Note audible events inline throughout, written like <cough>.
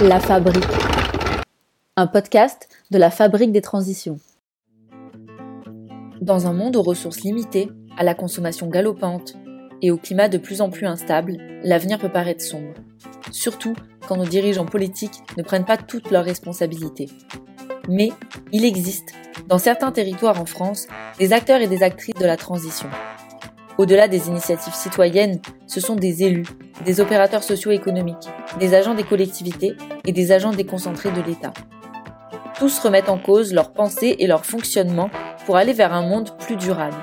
La Fabrique, un podcast de la Fabrique des Transitions. Dans un monde aux ressources limitées, à la consommation galopante et au climat de plus en plus instable, l'avenir peut paraître sombre. Surtout quand nos dirigeants politiques ne prennent pas toutes leurs responsabilités. Mais il existe, dans certains territoires en France, des acteurs et des actrices de la transition. Au-delà des initiatives citoyennes, ce sont des élus, des opérateurs socio-économiques, des agents des collectivités et des agents déconcentrés de l'État. Tous remettent en cause leurs pensées et leur fonctionnement pour aller vers un monde plus durable.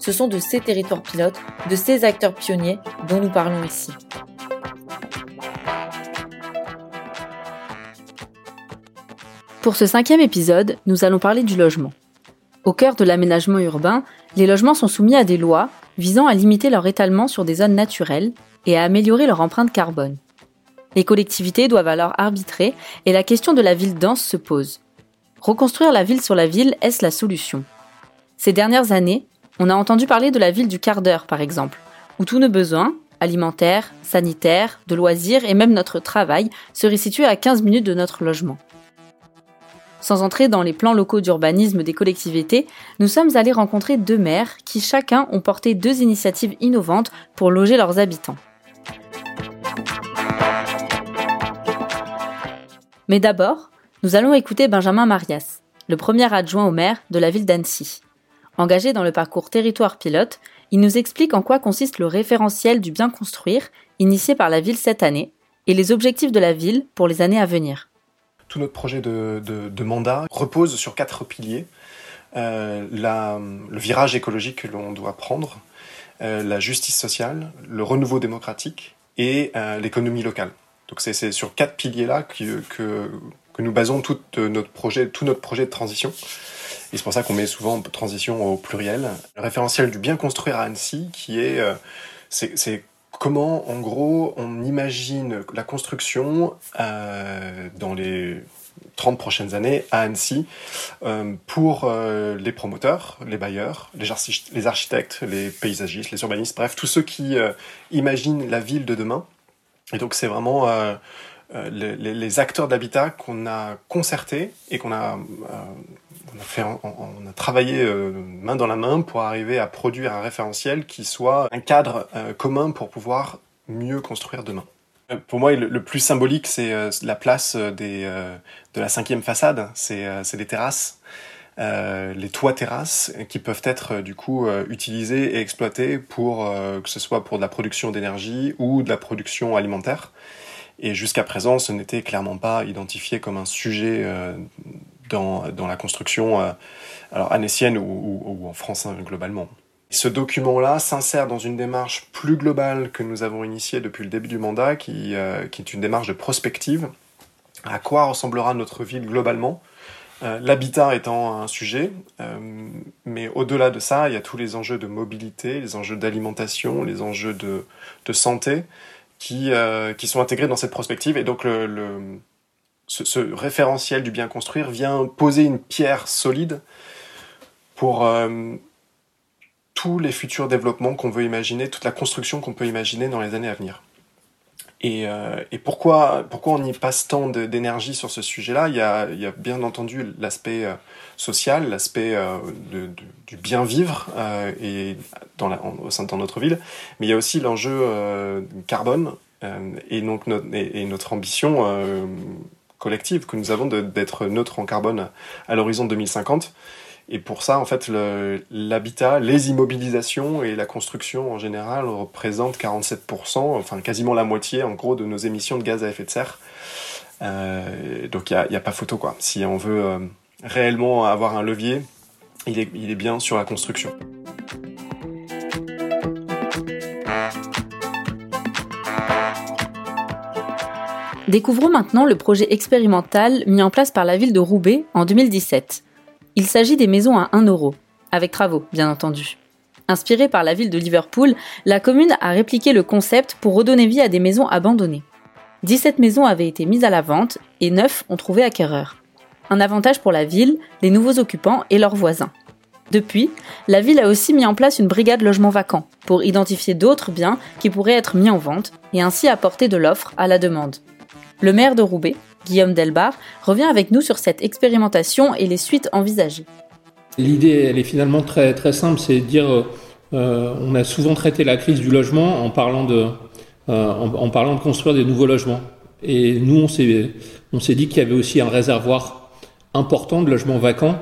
Ce sont de ces territoires pilotes, de ces acteurs pionniers dont nous parlons ici. Pour ce cinquième épisode, nous allons parler du logement. Au cœur de l'aménagement urbain, les logements sont soumis à des lois visant à limiter leur étalement sur des zones naturelles et à améliorer leur empreinte carbone. Les collectivités doivent alors arbitrer et la question de la ville dense se pose. Reconstruire la ville sur la ville, est-ce la solution? Ces dernières années, on a entendu parler de la ville du quart d'heure, par exemple, où tous nos besoins, alimentaires, sanitaires, de loisirs et même notre travail, seraient situés à 15 minutes de notre logement. Sans entrer dans les plans locaux d'urbanisme des collectivités, nous sommes allés rencontrer deux maires qui chacun ont porté deux initiatives innovantes pour loger leurs habitants. Mais d'abord, nous allons écouter Benjamin Marias, le premier adjoint au maire de la ville d'Annecy. Engagé dans le parcours territoire pilote, il nous explique en quoi consiste le référentiel du bien construire, initié par la ville cette année, et les objectifs de la ville pour les années à venir tout notre projet de, mandat repose sur quatre piliers. Euh, le virage écologique que l'on doit prendre, euh, la justice sociale, le renouveau démocratique et euh, l'économie locale. Donc c'est sur quatre piliers-là que, que, nous basons tout notre projet, tout notre projet de transition. Et c'est pour ça qu'on met souvent transition au pluriel. Le référentiel du bien construire à Annecy, qui est, c'est comment, en gros, on imagine la construction euh, dans les 30 prochaines années à Annecy euh, pour euh, les promoteurs, les bailleurs, les, architectes, les paysagistes, les urbanistes, bref, tous ceux qui imaginent la ville de demain. Et donc c'est vraiment les, les, acteurs d'habitat qu'on a concertés et qu'on a on a, travaillé euh, main dans la main pour arriver à produire un référentiel qui soit un cadre euh, commun pour pouvoir mieux construire demain. Euh, pour moi, le, plus symbolique, c'est la place de la cinquième façade, c'est les terrasses. les toits terrasses qui peuvent être du coup utilisés et exploités pour que ce soit pour de la production d'énergie ou de la production alimentaire. Et jusqu'à présent, ce n'était clairement pas identifié comme un sujet dans, la construction euh, alors ou, en France hein, globalement. Ce document-là s'insère dans une démarche plus globale que nous avons initiée depuis le début du mandat, qui, euh, est une démarche de prospective. À quoi ressemblera notre ville globalement euh, L'habitat étant un sujet, mais au-delà de ça, il y a tous les enjeux de mobilité, les enjeux d'alimentation, les enjeux de, santé qui, sont intégrés dans cette prospective. Et donc le ce, référentiel du bien construire vient poser une pierre solide pour euh, tous les futurs développements qu'on veut imaginer, toute la construction qu'on peut imaginer dans les années à venir. Et, euh, pourquoi, pourquoi on y passe tant d'énergie sur ce sujet-là? Il, y a, bien entendu l'aspect euh, social, l'aspect du bien vivre et au sein de notre ville, mais il y a aussi l'enjeu carbone et donc et notre ambition collective que nous avons d'être neutre en carbone à l'horizon 2050. Et pour ça, en fait, l'habitat, les immobilisations et la construction en général représentent 47%, enfin quasiment la moitié en gros de nos émissions de gaz à effet de serre. Euh, donc il n'y a, pas photo quoi. Si on veut euh, réellement avoir un levier, il est, il est bien sur la construction. Découvrons maintenant le projet expérimental mis en place par la ville de Roubaix en 2017. Il s'agit des maisons à 1 euro, avec travaux, bien entendu. Inspirée par la ville de Liverpool, la commune a répliqué le concept pour redonner vie à des maisons abandonnées. 17 maisons avaient été mises à la vente et 9 ont trouvé acquéreur. Un avantage pour la ville, les nouveaux occupants et leurs voisins. Depuis, la ville a aussi mis en place une brigade logement vacant pour identifier d'autres biens qui pourraient être mis en vente et ainsi apporter de l'offre à la demande. Le maire de Roubaix, Guillaume Delbar, revient avec nous sur cette expérimentation et les suites envisagées. L'idée, elle est finalement très, très simple, c'est de dire, euh, on a souvent traité la crise du logement en parlant de, euh, en, parlant de construire des nouveaux logements. Et nous, on s'est, on s'est dit qu'il y avait aussi un réservoir important de logements vacants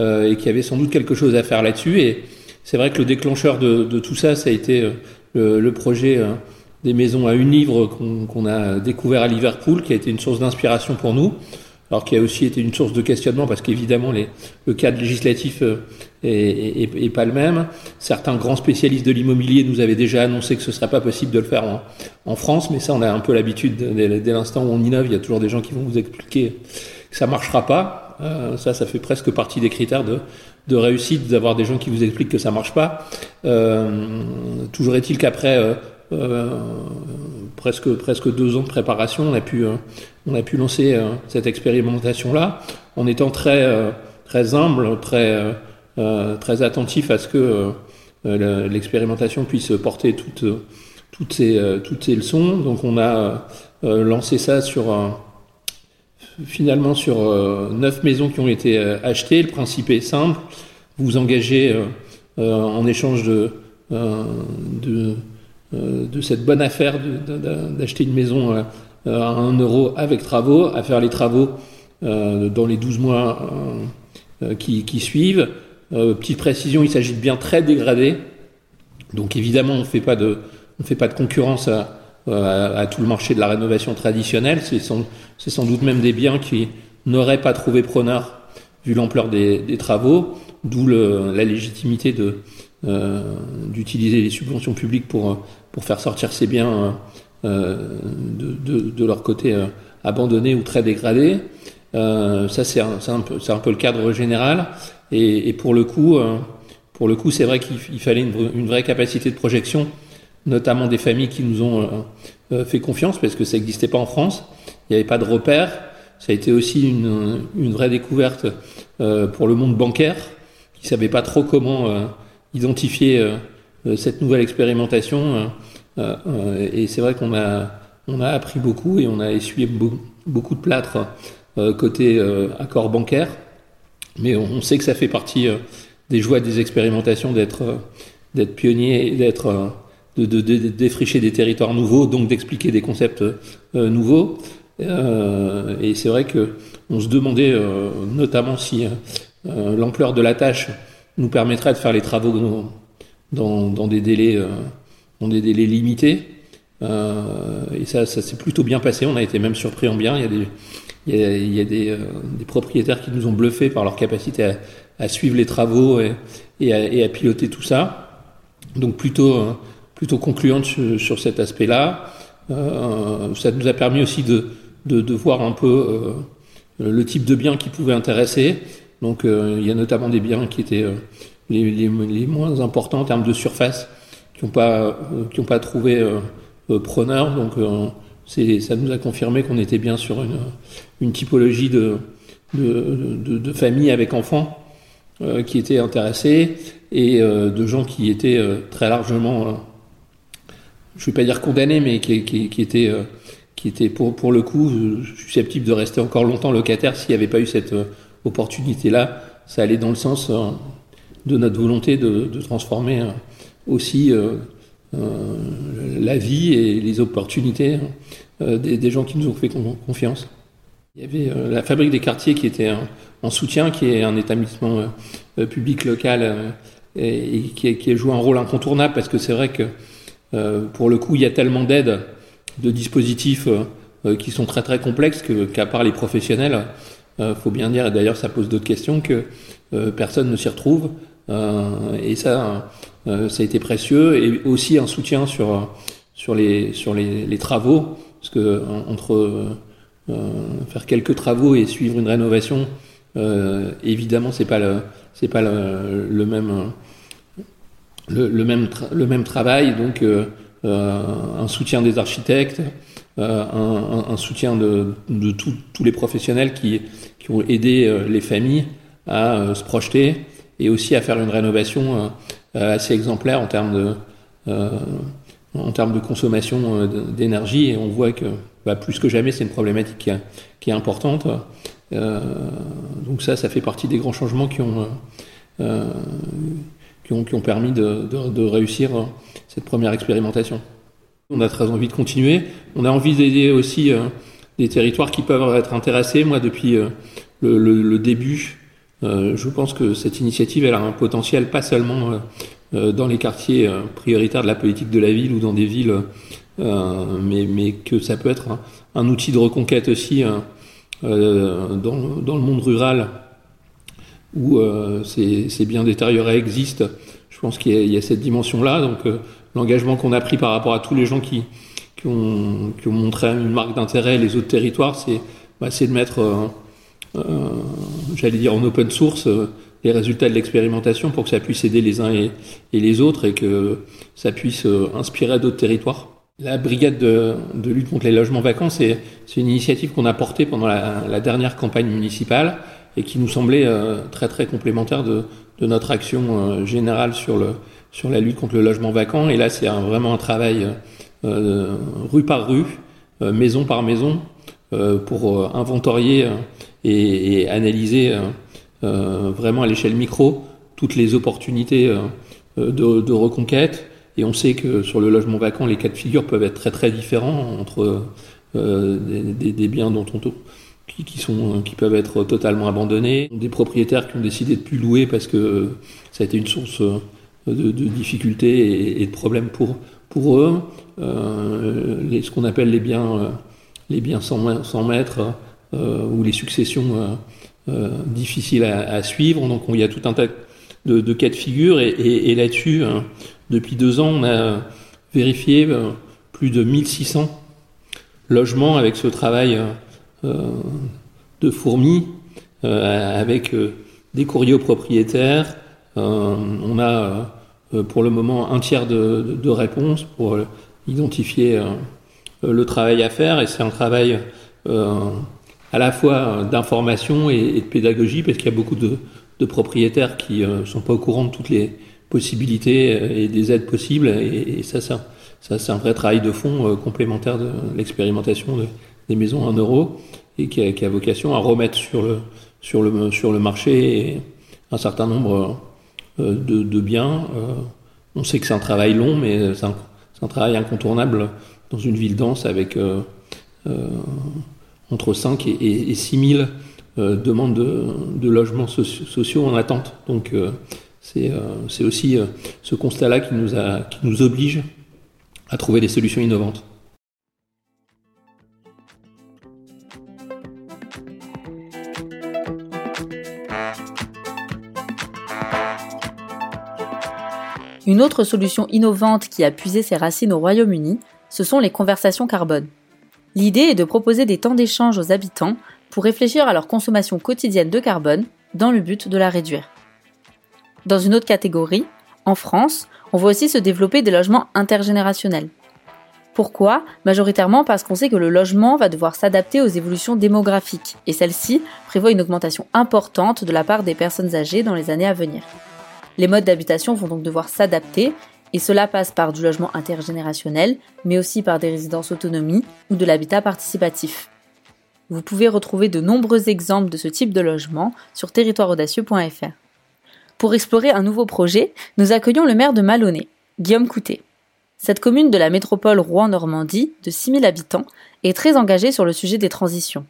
euh, et qu'il y avait sans doute quelque chose à faire là-dessus. Et c'est vrai que le déclencheur de, tout ça, ça a été le, le projet des maisons à une livre qu'on a découvert à Liverpool, qui a été une source d'inspiration pour nous, alors qui a aussi été une source de questionnement parce qu'évidemment le cadre législatif euh, est, pas le même. Certains grands spécialistes de l'immobilier nous avaient déjà annoncé que ce serait pas possible de le faire en, France, mais ça on a un peu l'habitude dès, l'instant où on innove, il y a toujours des gens qui vont vous expliquer que ça marchera pas. Euh, ça, ça fait presque partie des critères de, de réussite d'avoir des gens qui vous expliquent que ça marche pas. Euh, toujours est-il qu'après euh, presque presque deux ans de préparation, on a pu euh, on a pu lancer euh, cette expérimentation là en étant très très humble, très très attentif à ce que l'expérimentation puisse porter toutes toutes toutes leçons. Donc on a lancé ça sur finalement sur neuf maisons qui ont été achetées. Le principe est simple vous engagez en échange de, de euh, de cette bonne affaire d'acheter une maison euh, à 1 euro avec travaux, à faire les travaux euh, dans les 12 mois qui, suivent. petite précision, il s'agit de biens très dégradés. Donc évidemment, on ne fait pas de, fait pas de concurrence à, tout le marché de la rénovation traditionnelle. C'est sans, sans, doute même des biens qui n'auraient pas trouvé preneur vu l'ampleur des, travaux, d'où la légitimité euh, d'utiliser les subventions publiques pour, pour faire sortir ces biens euh, de, de, de, leur côté euh, abandonnés ou très dégradés. ça, c'est un, un, peu, un peu le cadre général. Et, pour le coup, c'est vrai qu'il fallait une, vraie capacité de projection, notamment des familles qui nous ont fait confiance, parce que ça n'existait pas en France. Il n'y avait pas de repères. Ça a été aussi une, une vraie découverte pour le monde bancaire, qui savait pas trop comment identifier euh, euh, cette nouvelle expérimentation. Euh, et c'est vrai qu'on a, on a appris beaucoup et on a essuyé beaucoup de plâtre côté accord bancaire. Mais on sait que ça fait partie des joies des expérimentations d'être d'être pionnier d'être de, de, de, défricher des territoires nouveaux, donc d'expliquer des concepts nouveaux. et c'est vrai que on se demandait notamment si l'ampleur de la tâche nous permettrait de faire les travaux dans, dans des délais euh, dans des délais limités. Euh, et ça, ça s'est plutôt bien passé. On a été même surpris en bien. Il y a des, il y a, il y a des, euh, des, propriétaires qui nous ont bluffés par leur capacité à, à suivre les travaux et, et, à, et, à, piloter tout ça. Donc plutôt, plutôt concluante sur, sur cet aspect-là. Euh, ça nous a permis aussi de, de, de voir un peu euh, le type de bien qui pouvait intéresser. Donc euh, il y a notamment des biens qui étaient les, les, les, moins importants en termes de surface, qui n'ont pas, euh, qui ont pas trouvé preneur. Donc ça nous a confirmé qu'on était bien sur une, une typologie de, de, de, de familles avec enfants euh, qui étaient intéressés et euh, de gens qui étaient euh, très largement, je ne vais pas dire condamnés, mais qui, qui, qui étaient, qui étaient pour, pour le coup susceptibles de rester encore longtemps locataires s'il n'y avait pas eu cette opportunité-là, ça allait dans le sens euh, de notre volonté de, transformer euh, aussi euh, la vie et les opportunités des, gens qui nous ont fait confiance. Il y avait la Fabrique des quartiers qui était en soutien, qui est un établissement public local et, qui, qui, a joué un rôle incontournable parce que c'est vrai que pour le coup, il y a tellement d'aides, de dispositifs qui sont très très complexes qu'à part les professionnels, euh, faut bien dire, et d'ailleurs ça pose d'autres questions, que euh, personne ne s'y retrouve. Euh, et ça, ça a été précieux. Et aussi un soutien sur, sur, les, sur les, les travaux, parce que entre faire quelques travaux et suivre une rénovation, évidemment, c'est pas le, c'est pas le, le même le, même le même travail donc euh, un soutien des architectes euh, un, un, soutien de, de tous les professionnels qui, qui ont aidé euh, les familles à euh, se projeter et aussi à faire une rénovation assez exemplaire en termes de, en termes de consommation d'énergie. Et on voit que bah, plus que jamais, c'est une problématique qui, est importante. donc ça, ça fait partie des grands changements qui ont qui ont, qui ont permis de, de, de, réussir cette première expérimentation. On a très envie de continuer. On a envie d'aider aussi euh, des territoires qui peuvent être intéressés. Moi, depuis euh, le, le, le, début, euh, je pense que cette initiative, elle a un potentiel pas seulement dans les quartiers prioritaires de la politique de la ville ou dans des villes, mais, mais, que ça peut être un, outil de reconquête aussi dans, dans le monde rural où euh, ces, biens détériorés existent. Je pense qu'il y, y, a cette dimension-là. Donc euh, l'engagement qu'on a pris par rapport à tous les gens qui, qui, ont, qui ont montré une marque d'intérêt, les autres territoires, c'est bah, de mettre, euh, euh, j'allais dire en open source, euh, les résultats de l'expérimentation pour que ça puisse aider les uns et, et, les autres et que ça puisse inspirer d'autres territoires. La brigade de, de, lutte contre les logements vacants, c'est une initiative qu'on a portée pendant la, la dernière campagne municipale et qui nous semblait euh, très très complémentaire de, de notre action euh, générale sur, le, sur la lutte contre le logement vacant. Et là, c'est vraiment un travail euh, rue par rue, maison par maison, pour inventorier et, et analyser vraiment à l'échelle micro toutes les opportunités de, de, reconquête. Et on sait que sur le logement vacant, les cas de figure peuvent être très très différents entre des, des, des, biens dont on, qui, qui, sont, qui peuvent être totalement abandonnés, des propriétaires qui ont décidé de plus louer parce que ça a été une source de, de difficultés et, de problèmes pour, pour eux, euh, les, ce qu'on appelle les biens, euh, les biens sans, sans maître euh, ou les successions euh, euh, difficiles à, à, suivre. Donc il y a tout un tas de, de cas de figure et, et, et là-dessus, hein, depuis deux ans, on a vérifié euh, plus de 1600 logements avec ce travail euh, de fourmis euh, avec euh, des courriers aux propriétaires. on a pour le moment un tiers de, de, de réponses pour identifier le travail à faire et c'est un travail à la fois d'information et, de pédagogie parce qu'il y a beaucoup de, de propriétaires qui ne sont pas au courant de toutes les possibilités et des aides possibles et, et ça, ça, c'est un vrai travail de fond complémentaire de l'expérimentation de, des maisons en euros et qui a, qui a, vocation à remettre sur le, sur le, sur le marché un certain nombre euh, de, de biens. Euh, on sait que c'est un travail long, mais c'est un, un, travail incontournable dans une ville dense avec euh, euh entre 5 et, et, et 6 000 euh, demandes de, logements soci sociaux en attente. Donc euh, c'est aussi ce constat-là qui, qui nous oblige à trouver des solutions innovantes. Une autre solution innovante qui a puisé ses racines au Royaume-Uni, ce sont les conversations carbone. L'idée est de proposer des temps d'échange aux habitants pour réfléchir à leur consommation quotidienne de carbone dans le but de la réduire. Dans une autre catégorie, en France, on voit aussi se développer des logements intergénérationnels. Pourquoi? Majoritairement parce qu'on sait que le logement va devoir s'adapter aux évolutions démographiques, et celle-ci prévoit une augmentation importante de la part des personnes âgées dans les années à venir. Les modes d'habitation vont donc devoir s'adapter, et cela passe par du logement intergénérationnel, mais aussi par des résidences autonomie ou de l'habitat participatif. Vous pouvez retrouver de nombreux exemples de ce type de logement sur territoireaudacieux.fr. Pour explorer un nouveau projet, nous accueillons le maire de Malonnet, Guillaume Coutet. Cette commune de la métropole Rouen-Normandie, de 6000 habitants, est très engagée sur le sujet des transitions.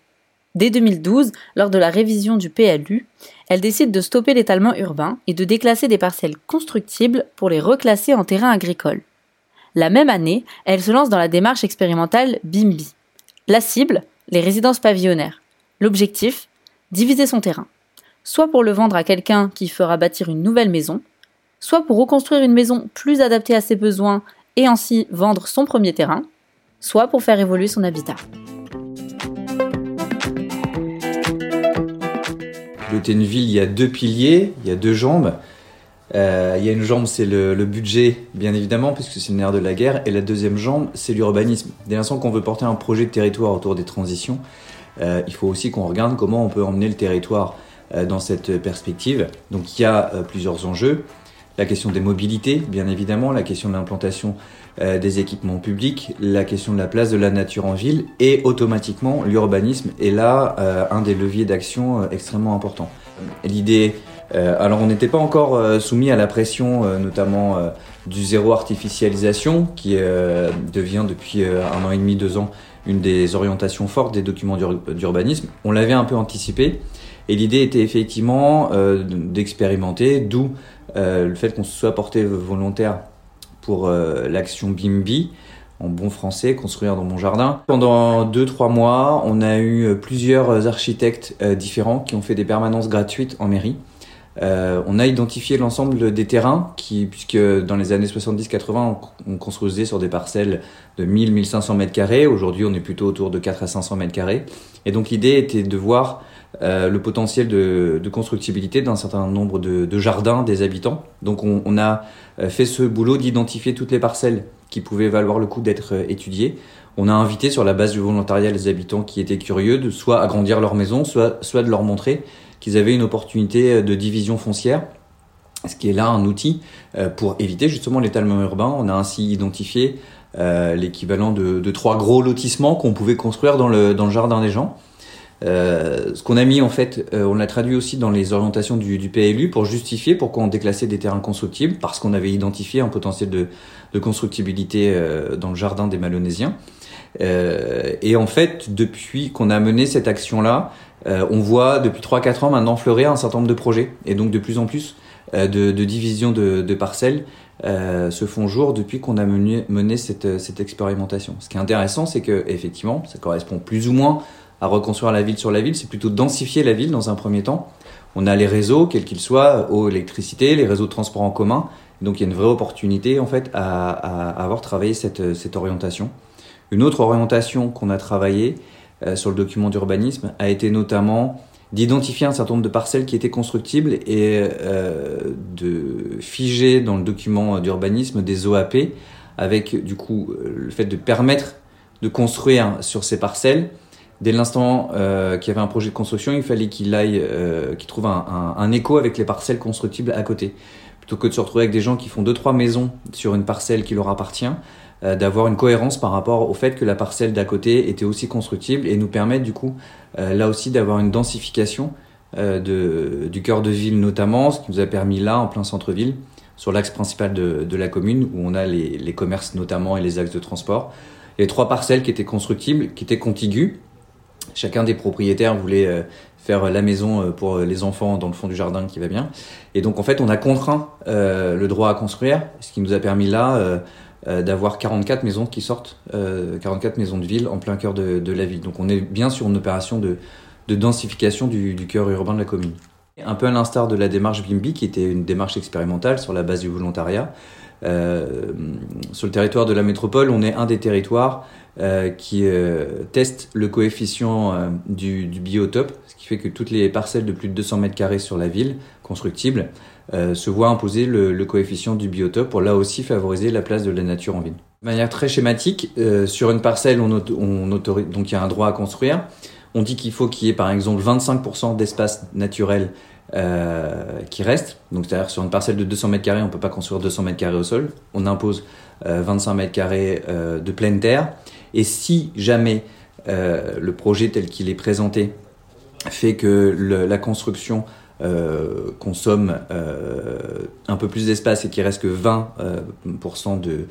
Dès 2012, lors de la révision du PLU, elle décide de stopper l'étalement urbain et de déclasser des parcelles constructibles pour les reclasser en terrain agricole. La même année, elle se lance dans la démarche expérimentale BIMBI. La cible, les résidences pavillonnaires. L'objectif, diviser son terrain. Soit pour le vendre à quelqu'un qui fera bâtir une nouvelle maison, soit pour reconstruire une maison plus adaptée à ses besoins et ainsi vendre son premier terrain, soit pour faire évoluer son habitat. L'Hôtel-Ville, il y a deux piliers, il y a deux jambes. Euh, il y a une jambe, c'est le, budget, bien évidemment, puisque c'est le nerf de la guerre. Et la deuxième jambe, c'est l'urbanisme. Dès l'instant qu'on veut porter un projet de territoire autour des transitions, euh, il faut aussi qu'on regarde comment on peut emmener le territoire euh, dans cette perspective. Donc il y a plusieurs enjeux. la question des mobilités, bien évidemment, la question de l'implantation euh, des équipements publics, la question de la place de la nature en ville, et automatiquement, l'urbanisme est là euh, un des leviers d'action euh, extrêmement importants. L'idée, alors on n'était pas encore soumis à la pression, notamment du zéro artificialisation, qui devient depuis un an et demi, deux ans, une des orientations fortes des documents d'urbanisme. On l'avait un peu anticipé, et l'idée était effectivement d'expérimenter, d'où le fait qu'on soit porté volontaire pour euh, l'action Bimbi, en bon français, construire dans mon jardin. Pendant 2-3 mois, on a eu plusieurs architectes euh, différents qui ont fait des permanences gratuites en mairie. Euh, on a identifié l'ensemble des terrains qui, puisque dans les années 70-80, on, construisait sur des parcelles de 1000-1500 mètres carrés. Aujourd'hui, on est plutôt autour de 4 à 500 mètres carrés. Et donc, l'idée était de voir euh, le potentiel de, constructibilité d'un certain nombre de, jardins des habitants. Donc on, a euh, fait ce boulot d'identifier toutes les parcelles qui pouvaient valoir le coup d'être euh, étudiées. On a invité sur la base du volontariat les habitants qui étaient curieux de soit agrandir leur maison, soit, de leur montrer qu'ils avaient une opportunité de division foncière ce qui est là un outil pour éviter justement l'étalement urbain. On a ainsi identifié l'équivalent de, trois gros lotissements qu'on pouvait construire dans le jardin des gens. Euh, ce qu'on a mis en fait, euh, on l'a traduit aussi dans les orientations du, du, PLU pour justifier pourquoi on déclassait des terrains constructibles, parce qu'on avait identifié un potentiel de, de constructibilité euh, dans le jardin des Malonésiens. Euh, et en fait, depuis qu'on a mené cette action-là, on voit depuis 3-4 ans maintenant fleurir un certain nombre de projets, et donc de plus en plus de, de divisions de, de parcelles se font jour depuis qu'on a mené, mené cette, cette expérimentation. Ce qui est intéressant, c'est que effectivement, ça correspond plus ou moins à reconstruire la ville sur la ville, c'est plutôt densifier la ville dans un premier temps. On a les réseaux, quels qu'ils soient, eau, électricité, les réseaux de transport en commun. Donc il y a une vraie opportunité en fait à, à avoir travaillé cette, cette, orientation. Une autre orientation qu'on a travaillé euh, sur le document d'urbanisme a été notamment d'identifier un certain nombre de parcelles qui étaient constructibles et euh, de figer dans le document d'urbanisme des OAP avec du coup le fait de permettre de construire sur ces parcelles dès l'instant euh, qu'il y avait un projet de construction, il fallait qu'il aille, euh, qu'il trouve un, un, un, écho avec les parcelles constructibles à côté, plutôt que de se retrouver avec des gens qui font deux trois maisons sur une parcelle qui leur appartient, euh, d'avoir une cohérence par rapport au fait que la parcelle d'à côté était aussi constructible et nous permettre du coup euh, là aussi d'avoir une densification euh, de, du cœur de ville notamment, ce qui nous a permis là en plein centre-ville sur l'axe principal de, de, la commune où on a les, les commerces notamment et les axes de transport. Les trois parcelles qui étaient constructibles, qui étaient contiguës, Chacun des propriétaires voulait euh, faire la maison euh, pour les enfants dans le fond du jardin qui va bien. Et donc en fait, on a contraint euh, le droit à construire, ce qui nous a permis là d'avoir 44 maisons qui sortent, 44 maisons de ville en plein cœur de, la ville. Donc on est bien sur une opération de, de densification du, du cœur urbain de la commune. Un peu à l'instar de la démarche BIMBI, qui était une démarche expérimentale sur la base du volontariat. Euh, sur le territoire de la métropole, on est un des territoires euh, qui euh, teste le coefficient du, biotope, ce qui fait que toutes les parcelles de plus de 200 mètres carrés sur la ville, constructibles, euh, se voient imposer le, le, coefficient du biotope pour là aussi favoriser la place de la nature en ville. De manière très schématique, sur une parcelle, on, on autorise, donc il y a un droit à construire. On dit qu'il faut qu'il y ait par exemple 25% d'espace naturel euh, qui reste. Donc, c'est-à-dire sur une parcelle de 200 mètres carrés, on peut pas construire 200 mètres carrés au sol. On impose euh, 25 mètres carrés euh, de pleine terre. Et si jamais euh, le projet tel qu'il est présenté fait que la construction euh, consomme un peu plus d'espace et qu'il reste que 20% de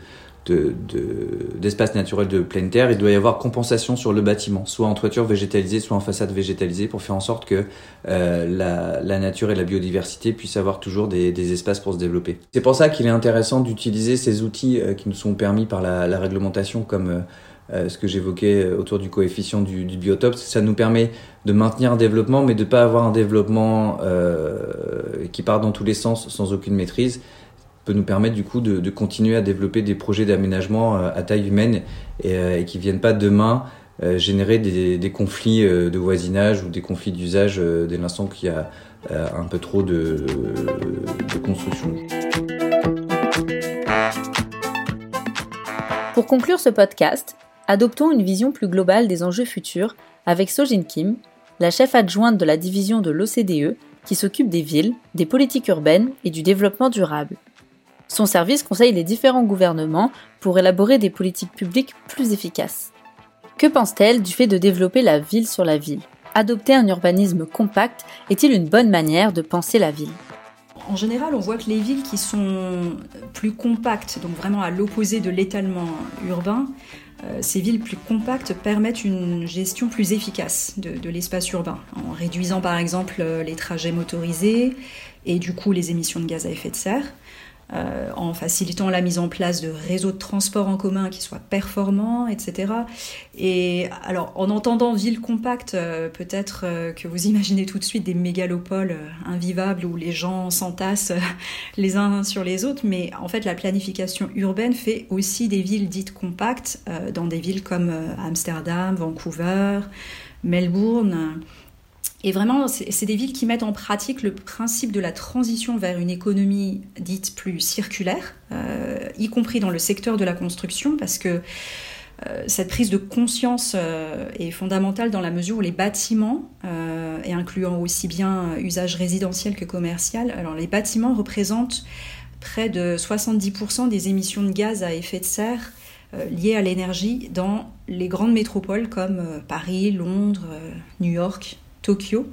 d'espace de, naturel de pleine terre, il doit y avoir compensation sur le bâtiment, soit en toiture végétalisée, soit en façade végétalisée, pour faire en sorte que euh, la, la, nature et la biodiversité puissent avoir toujours des, des espaces pour se développer. C'est pour ça qu'il est intéressant d'utiliser ces outils euh, qui nous sont permis par la, la réglementation, comme euh, euh ce que j'évoquais autour du coefficient du, du, biotope. Ça nous permet de maintenir un développement, mais de pas avoir un développement euh, qui part dans tous les sens sans aucune maîtrise peut nous permettre du coup de, continuer à développer des projets d'aménagement euh, à taille humaine et, euh, et qui viennent pas demain euh, générer des, conflits de voisinage ou des conflits d'usage dès l'instant qu'il y a un peu trop de construction. Pour conclure ce podcast, adoptons une vision plus globale des enjeux futurs avec Sojin Kim, la chef adjointe de la division de l'OCDE qui s'occupe des villes, des politiques urbaines et du développement durable. Son service conseille les différents gouvernements pour élaborer des politiques publiques plus efficaces. Que pense-t-elle du fait de développer la ville sur la ville? Adopter un urbanisme compact est-il une bonne manière de penser la ville? En général, on voit que les villes qui sont plus compactes, donc vraiment à l'opposé de l'étalement urbain, euh, ces villes plus compactes permettent une gestion plus efficace de, l'espace urbain, en réduisant par exemple euh, les trajets motorisés et du coup les émissions de gaz à effet de serre. Euh, en facilitant la mise en place de réseaux de transport en commun qui soient performants, etc. Et alors, en entendant ville compacte, peut-être que vous imaginez tout de suite des mégalopoles invivables où les gens s'entassent les uns sur les autres, mais en fait, la planification urbaine fait aussi des villes dites compactes dans des villes comme Amsterdam, Vancouver, Melbourne. Et vraiment, c'est des villes qui mettent en pratique le principe de la transition vers une économie dite plus circulaire, euh, y compris dans le secteur de la construction, parce que euh, cette prise de conscience euh, est fondamentale dans la mesure où les bâtiments, et incluant aussi bien usage résidentiel que commercial, alors les bâtiments représentent près de 70% des émissions de gaz à effet de serre liées à l'énergie dans les grandes métropoles comme Paris, Londres, New York, Tokyo.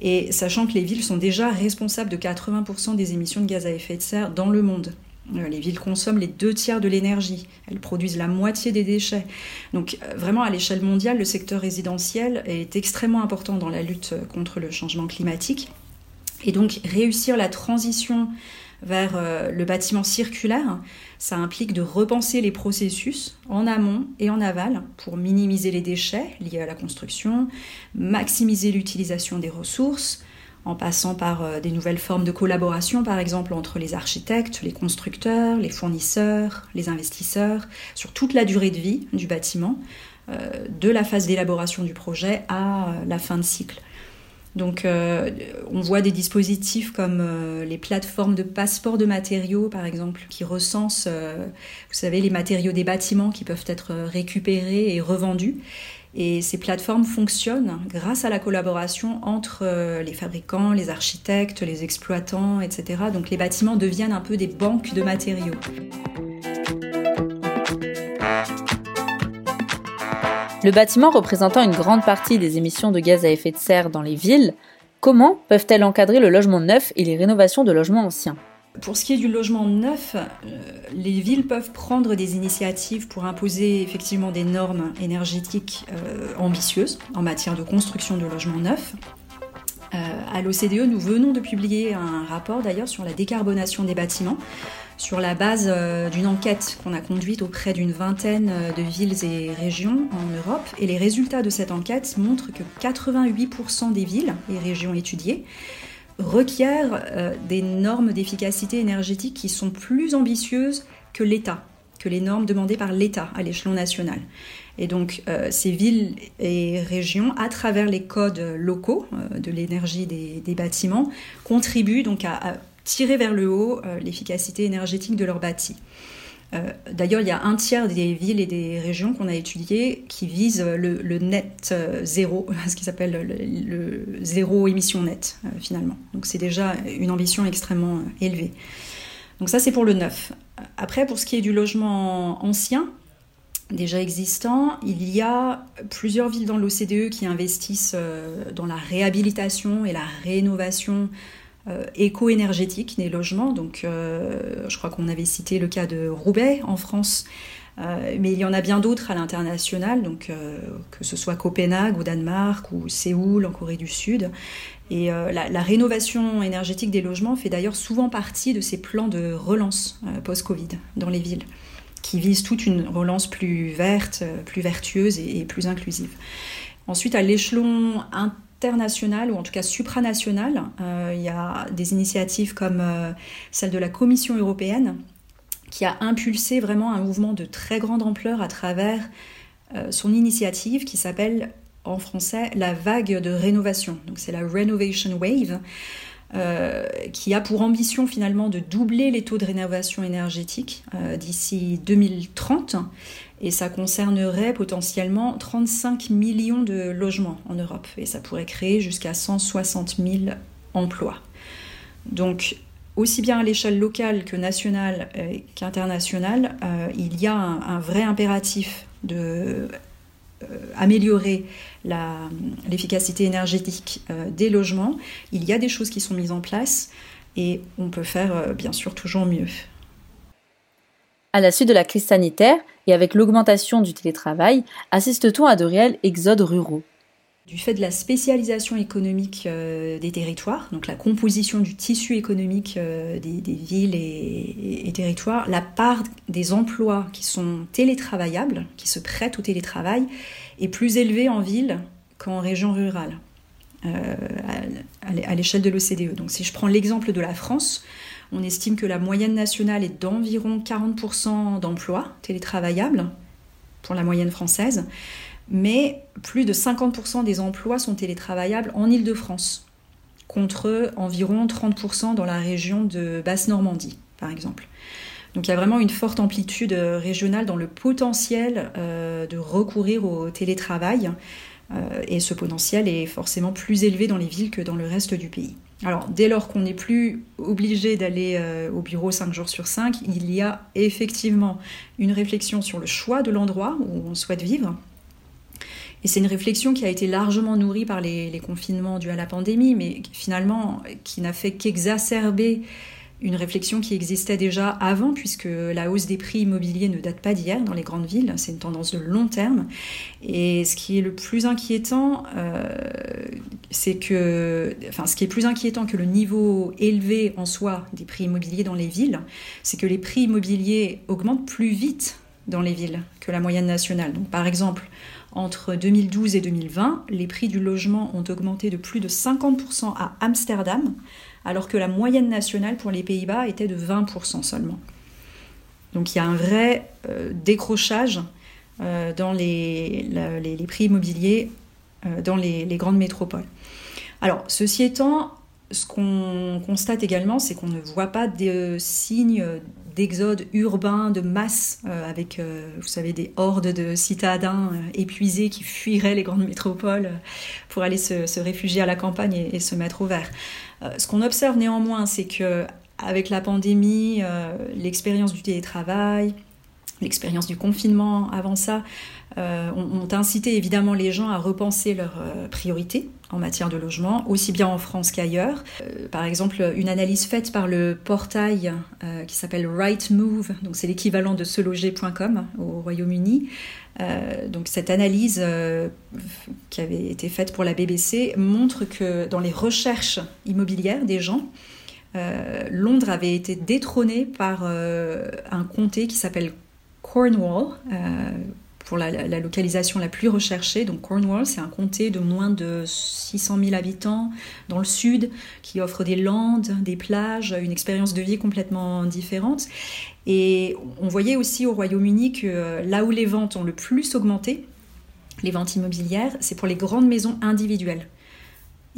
Et sachant que les villes sont déjà responsables de 80% des émissions de gaz à effet de serre dans le monde. Euh, les villes consomment les deux tiers de l'énergie. Elles produisent la moitié des déchets. Donc euh, vraiment, à l'échelle mondiale, le secteur résidentiel est extrêmement important dans la lutte contre le changement climatique. Et donc réussir la transition vers euh, le bâtiment circulaire, ça implique de repenser les processus en amont et en aval pour minimiser les déchets liés à la construction, maximiser l'utilisation des ressources, en passant par euh, des nouvelles formes de collaboration, par exemple entre les architectes, les constructeurs, les fournisseurs, les investisseurs, sur toute la durée de vie du bâtiment, euh, de la phase d'élaboration du projet à la fin de cycle. Donc euh, on voit des dispositifs comme euh, les plateformes de passeport de matériaux, par exemple, qui recensent, euh, vous savez, les matériaux des bâtiments qui peuvent être récupérés et revendus. Et ces plateformes fonctionnent grâce à la collaboration entre les fabricants, les architectes, les exploitants, etc. Donc les bâtiments deviennent un peu des banques de matériaux. Le bâtiment représentant une grande partie des émissions de gaz à effet de serre dans les villes, comment peuvent-elles encadrer le logement neuf et les rénovations de logements anciens? Pour ce qui est du logement neuf, euh, les villes peuvent prendre des initiatives pour imposer effectivement des normes énergétiques euh, ambitieuses en matière de construction de logements neufs. Euh, à l'OCDE, nous venons de publier un rapport d'ailleurs sur la décarbonation des bâtiments sur la base euh, d'une enquête qu'on a conduite auprès d'une vingtaine euh, de villes et régions en Europe. Et les résultats de cette enquête montrent que 88% des villes et régions étudiées requièrent euh, des normes d'efficacité énergétique qui sont plus ambitieuses que l'État, que les normes demandées par l'État à l'échelon national. Et donc ces villes et régions, à travers les codes locaux de l'énergie des, bâtiments, contribuent donc à tirer vers le haut euh, l'efficacité énergétique de leur bâti. Euh, d'ailleurs, il y a un tiers des villes et des régions qu'on a étudiées qui visent le, net euh, zéro, <laughs> ce qui s'appelle le, zéro émission net finalement. Donc c'est déjà une ambition extrêmement élevée. Donc ça c'est pour le neuf. Après, pour ce qui est du logement ancien, déjà existant, il y a plusieurs villes dans l'OCDE qui investissent dans la réhabilitation et la rénovation euh, éco-énergétique des logements. Donc, euh, je crois qu'on avait cité le cas de Roubaix en France. Euh, mais il y en a bien d'autres à l'international, donc que ce soit Copenhague au Danemark ou Séoul en Corée du Sud. Et la, rénovation énergétique des logements fait d'ailleurs souvent partie de ces plans de relance post-Covid dans les villes, qui visent toute une relance plus verte, plus vertueuse et plus inclusive. Ensuite, à l'échelon international ou en tout cas supranational. Euh, il y a des initiatives comme euh, celle de la Commission européenne qui a impulsé vraiment un mouvement de très grande ampleur à travers euh, son initiative qui s'appelle en français la vague de rénovation. Donc c'est la Renovation Wave. Qui a pour ambition finalement de doubler les taux de rénovation énergétique d'ici 2030 et ça concernerait potentiellement 35 millions de logements en Europe et ça pourrait créer jusqu'à 160 000 emplois. Donc aussi bien à l'échelle locale que nationale qu'internationale, il y a un, vrai impératif de améliorer l'efficacité énergétique des logements. Il y a des choses qui sont mises en place et on peut faire bien sûr toujours mieux. À la suite de la crise sanitaire et avec l'augmentation du télétravail, assiste-t-on à de réels exodes ruraux? Du fait de la spécialisation économique euh, des territoires, donc la composition du tissu économique euh, des, villes et, territoires, la part des emplois qui sont télétravaillables, qui se prêtent au télétravail, est plus élevée en ville qu'en région rurale, euh, à, l'échelle de l'OCDE. Donc si je prends l'exemple de la France, on estime que la moyenne nationale est d'environ 40% d'emplois télétravaillables pour la moyenne française, mais plus de 50% des emplois sont télétravaillables en Île-de-France, contre environ 30% dans la région de Basse-Normandie, par exemple. Donc il y a vraiment une forte amplitude régionale dans le potentiel euh, de recourir au télétravail, euh, et ce potentiel est forcément plus élevé dans les villes que dans le reste du pays. Alors, dès lors qu'on n'est plus obligé d'aller euh, au bureau 5 jours sur 5, il y a effectivement une réflexion sur le choix de l'endroit où on souhaite vivre. Et c'est une réflexion qui a été largement nourrie par les, confinements dus à la pandémie, mais finalement qui n'a fait qu'exacerber une réflexion qui existait déjà avant, puisque la hausse des prix immobiliers ne date pas d'hier dans les grandes villes, c'est une tendance de long terme. Et ce qui est le plus inquiétant, euh, c'est que, enfin, ce qui est plus inquiétant que le niveau élevé en soi des prix immobiliers dans les villes, c'est que les prix immobiliers augmentent plus vite dans les villes que la moyenne nationale. Donc, par exemple, entre 2012 et 2020, les prix du logement ont augmenté de plus de 50% à Amsterdam, alors que la moyenne nationale pour les Pays-Bas était de 20% seulement. Donc il y a un vrai euh, décrochage euh, dans les, prix immobiliers euh, dans les, les, grandes métropoles. Alors, ceci étant, ce qu'on constate également, c'est qu'on ne voit pas de signes d'exode urbain de masse, avec, vous savez, des hordes de citadins épuisés qui fuiraient les grandes métropoles pour aller se, réfugier à la campagne et, se mettre au vert. Euh, ce qu'on observe néanmoins, c'est que avec la pandémie, euh, l'expérience du télétravail, l'expérience du confinement avant ça, euh, ont, incité évidemment les gens à repenser leurs priorités en matière de logement, aussi bien en France qu'ailleurs. par exemple, une analyse faite par le portail qui s'appelle Right Move, donc c'est l'équivalent de seloger.com au Royaume-Uni, euh, donc cette analyse euh, qui avait été faite pour la BBC montre que dans les recherches immobilières des gens, euh, Londres avait été détrôné par un comté qui s'appelle Cornwall pour la, localisation la plus recherchée. Donc Cornwall, c'est un comté de moins de 600 000 habitants dans le sud qui offre des landes, des plages, une expérience de vie complètement différente. Et on voyait aussi au Royaume-Uni que euh, là où les ventes ont le plus augmenté, les ventes immobilières, c'est pour les grandes maisons individuelles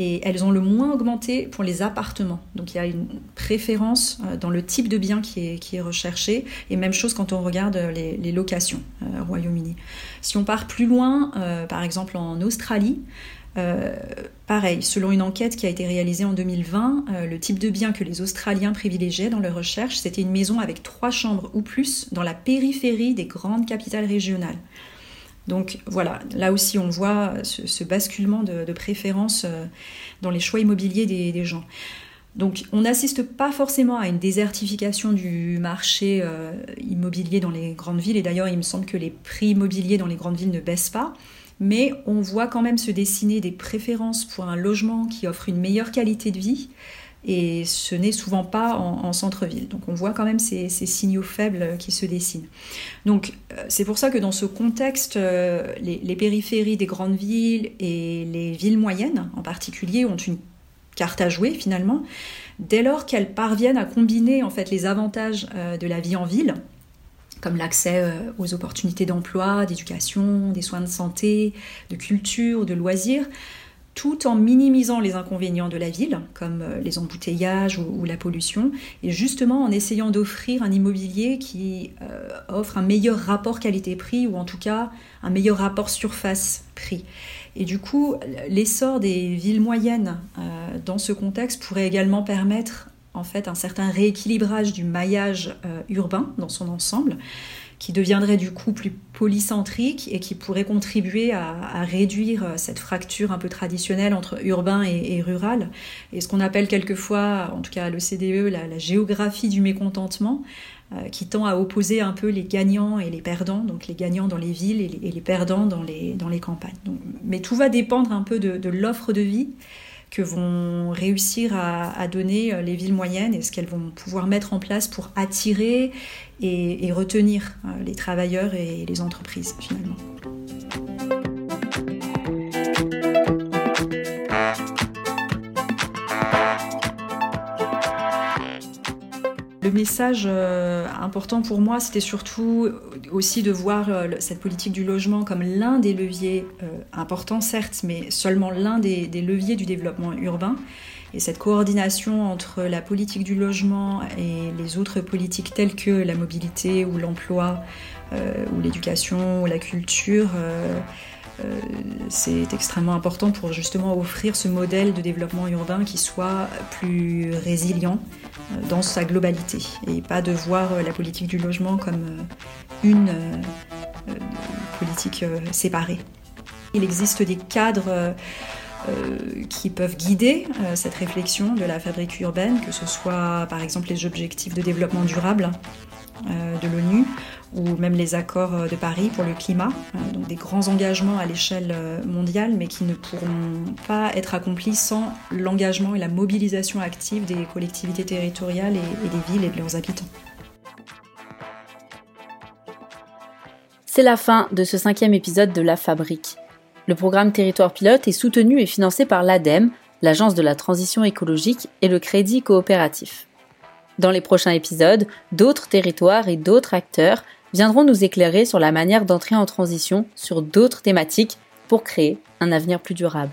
et elles ont le moins augmenté pour les appartements. Donc il y a une préférence euh, dans le type de bien qui est, recherché, et même chose quand on regarde les, locations euh, au Royaume-Uni. Si on part plus loin, euh, par exemple en Australie, pareil, selon une enquête qui a été réalisée en 2020, le type de bien que les Australiens privilégiaient dans leur recherche, c'était une maison avec trois chambres ou plus dans la périphérie des grandes capitales régionales. Donc voilà, là aussi on voit ce, basculement de, préférence euh, dans les choix immobiliers des, gens. Donc on n'assiste pas forcément à une désertification du marché euh, immobilier dans les grandes villes, et d'ailleurs il me semble que les prix immobiliers dans les grandes villes ne baissent pas, mais on voit quand même se dessiner des préférences pour un logement qui offre une meilleure qualité de vie, et ce n'est souvent pas en, centre-ville. Donc on voit quand même ces, signaux faibles qui se dessinent. Donc euh, c'est pour ça que dans ce contexte, euh, les, périphéries des grandes villes et les villes moyennes en particulier ont une carte à jouer finalement, dès lors qu'elles parviennent à combiner en fait les avantages euh, de la vie en ville, comme l'accès aux opportunités d'emploi, d'éducation, des soins de santé, de culture, de loisirs, tout en minimisant les inconvénients de la ville, comme euh, les embouteillages ou, la pollution, et justement en essayant d'offrir un immobilier qui euh, offre un meilleur rapport qualité-prix, ou en tout cas un meilleur rapport surface-prix. Et du coup, l'essor des villes moyennes euh, dans ce contexte pourrait également permettre en fait un certain rééquilibrage du maillage urbain dans son ensemble qui deviendrait du coup plus polycentrique et qui pourrait contribuer à, réduire euh, cette fracture un peu traditionnelle entre urbain et, rural. Et ce qu'on appelle quelquefois, en tout cas à l'OCDE, la, géographie du mécontentement, euh, qui tend à opposer un peu les gagnants et les perdants, donc les gagnants dans les villes et les, perdants dans les, dans les campagnes. mais tout va dépendre un peu de l'offre de vie que vont réussir à, donner euh, les villes moyennes et ce qu'elles vont pouvoir mettre en place pour attirer et, retenir euh, les travailleurs et les entreprises finalement. Le message euh, important pour moi, c'était surtout aussi de voir euh, cette politique du logement comme l'un des leviers euh, importants, certes, mais seulement l'un des, leviers du développement urbain. Et cette coordination entre la politique du logement et les autres politiques telles que la mobilité ou l'emploi ou l'éducation ou la culture, c'est extrêmement important pour justement offrir ce modèle de développement urbain qui soit plus résilient, euh, dans sa globalité et pas de voir euh, la politique du logement comme euh, une politique séparée. Il existe des cadres qui peuvent guider cette réflexion de la fabrique urbaine, que ce soit par exemple les objectifs de développement durable de l'ONU ou même les accords euh, de Paris pour le climat, euh, donc des grands engagements à l'échelle euh, mondiale, mais qui ne pourront pas être accomplis sans l'engagement et la mobilisation active des collectivités territoriales et, des villes et de leurs habitants. C'est la fin de ce cinquième épisode de La Fabrique. Le programme Territoire Pilote est soutenu et financé par l'ADEME, l'Agence de la transition écologique et le Crédit coopératif. Dans les prochains épisodes, d'autres territoires et d'autres acteurs viendront nous éclairer sur la manière d'entrer en transition sur d'autres thématiques pour créer un avenir plus durable.